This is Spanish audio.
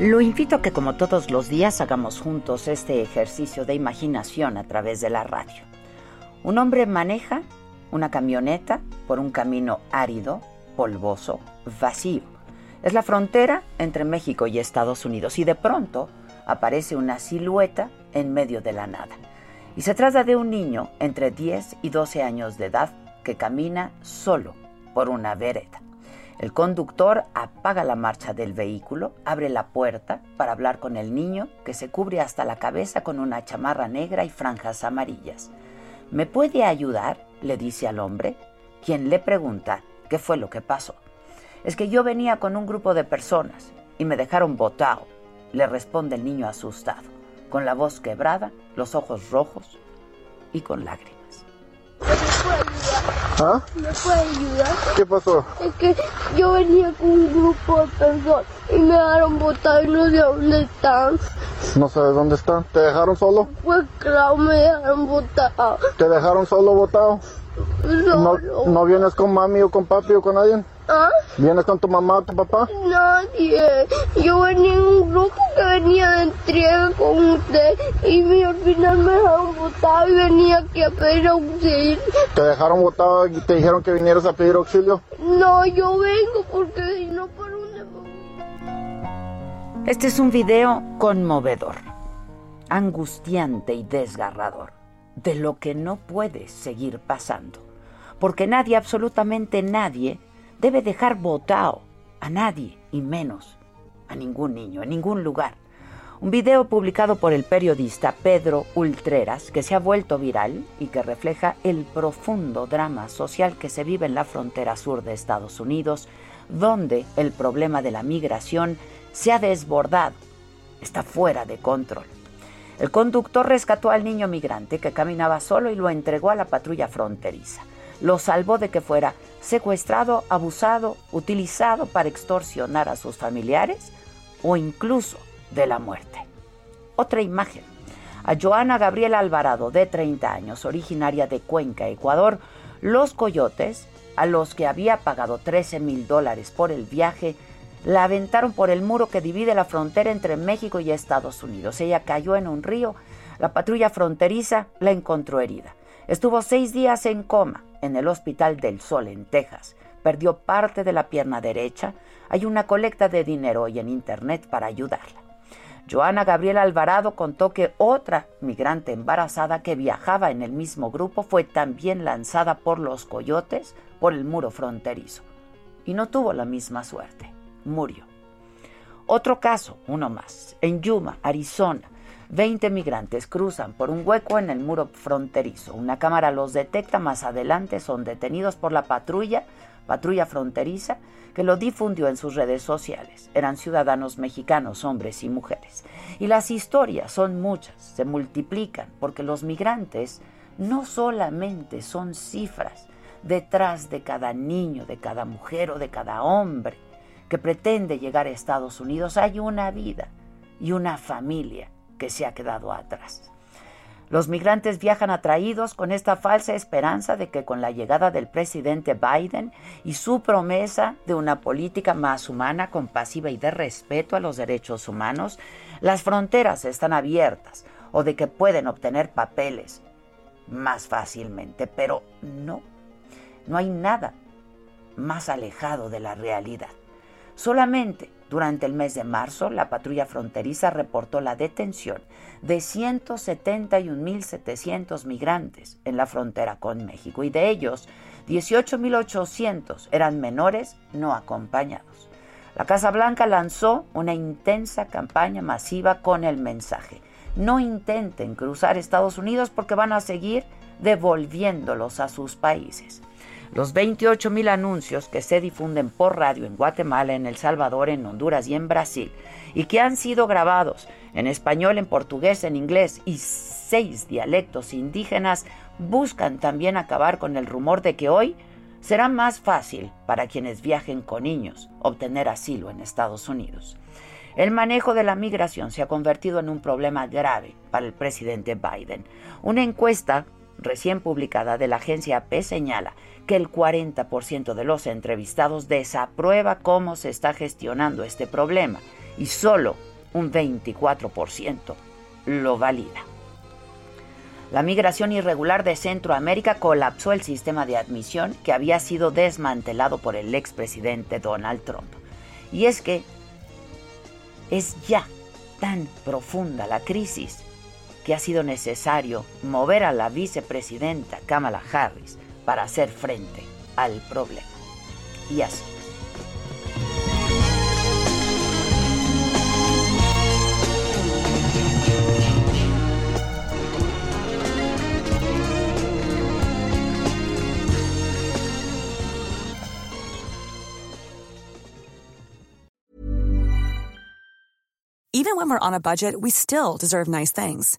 Lo invito a que como todos los días hagamos juntos este ejercicio de imaginación a través de la radio. Un hombre maneja una camioneta por un camino árido, polvoso, vacío. Es la frontera entre México y Estados Unidos y de pronto aparece una silueta en medio de la nada. Y se trata de un niño entre 10 y 12 años de edad que camina solo por una vereda. El conductor apaga la marcha del vehículo, abre la puerta para hablar con el niño que se cubre hasta la cabeza con una chamarra negra y franjas amarillas. ¿Me puede ayudar? le dice al hombre, quien le pregunta qué fue lo que pasó. Es que yo venía con un grupo de personas y me dejaron botado, le responde el niño asustado, con la voz quebrada, los ojos rojos y con lágrimas. ¿Ah? ¿Me puede ayudar? ¿Qué pasó? Es que yo venía con un grupo de personas y me dejaron botar y no sé dónde están. No sé dónde están. ¿Te dejaron solo? Pues claro, me dejaron botar. ¿Te dejaron solo botado? ¿No, Solo. ¿No vienes con mami o con papi o con alguien? ¿Ah? ¿Vienes con tu mamá o tu papá? Nadie. Yo venía en un grupo que venía de entrega con usted y me- al final me dejaron botar y venía aquí a pedir auxilio. ¿Te dejaron botado y te dijeron que vinieras a pedir auxilio? No, yo vengo porque si no, ¿por dónde? Este es un video conmovedor, angustiante y desgarrador de lo que no puede seguir pasando. Porque nadie, absolutamente nadie, debe dejar botado a nadie y menos a ningún niño, en ningún lugar. Un video publicado por el periodista Pedro Ultreras que se ha vuelto viral y que refleja el profundo drama social que se vive en la frontera sur de Estados Unidos, donde el problema de la migración se ha desbordado, está fuera de control. El conductor rescató al niño migrante que caminaba solo y lo entregó a la patrulla fronteriza. Lo salvó de que fuera secuestrado, abusado, utilizado para extorsionar a sus familiares o incluso de la muerte. Otra imagen. A Joana Gabriela Alvarado, de 30 años, originaria de Cuenca, Ecuador, los coyotes, a los que había pagado 13 mil dólares por el viaje, la aventaron por el muro que divide la frontera entre México y Estados Unidos. Ella cayó en un río. La patrulla fronteriza la encontró herida. Estuvo seis días en coma en el Hospital del Sol, en Texas. Perdió parte de la pierna derecha. Hay una colecta de dinero hoy en Internet para ayudarla. Joana Gabriela Alvarado contó que otra migrante embarazada que viajaba en el mismo grupo fue también lanzada por los coyotes por el muro fronterizo. Y no tuvo la misma suerte. Murió. Otro caso, uno más, en Yuma, Arizona. 20 migrantes cruzan por un hueco en el muro fronterizo. Una cámara los detecta, más adelante son detenidos por la patrulla, patrulla fronteriza, que lo difundió en sus redes sociales. Eran ciudadanos mexicanos, hombres y mujeres. Y las historias son muchas, se multiplican, porque los migrantes no solamente son cifras detrás de cada niño, de cada mujer o de cada hombre que pretende llegar a Estados Unidos, hay una vida y una familia que se ha quedado atrás. Los migrantes viajan atraídos con esta falsa esperanza de que con la llegada del presidente Biden y su promesa de una política más humana, compasiva y de respeto a los derechos humanos, las fronteras están abiertas o de que pueden obtener papeles más fácilmente. Pero no, no hay nada más alejado de la realidad. Solamente Durante el mes de marzo, la patrulla fronteriza reportó la detención de 171.700 migrantes en la frontera con México y de ellos 18.800 eran menores no acompañados. La Casa Blanca lanzó una intensa campaña masiva con el mensaje, no intenten cruzar Estados Unidos porque van a seguir devolviéndolos a sus países. Los 28 mil anuncios que se difunden por radio en Guatemala, en El Salvador, en Honduras y en Brasil, y que han sido grabados en español, en portugués, en inglés y seis dialectos indígenas, buscan también acabar con el rumor de que hoy será más fácil para quienes viajen con niños obtener asilo en Estados Unidos. El manejo de la migración se ha convertido en un problema grave para el presidente Biden. Una encuesta recién publicada de la agencia AP señala que el 40% de los entrevistados desaprueba cómo se está gestionando este problema y solo un 24% lo valida. La migración irregular de Centroamérica colapsó el sistema de admisión que había sido desmantelado por el expresidente Donald Trump. Y es que es ya tan profunda la crisis que ha sido necesario mover a la vicepresidenta Kamala Harris para hacer frente al problema. Y así. Even when we're on a budget, we still deserve nice things.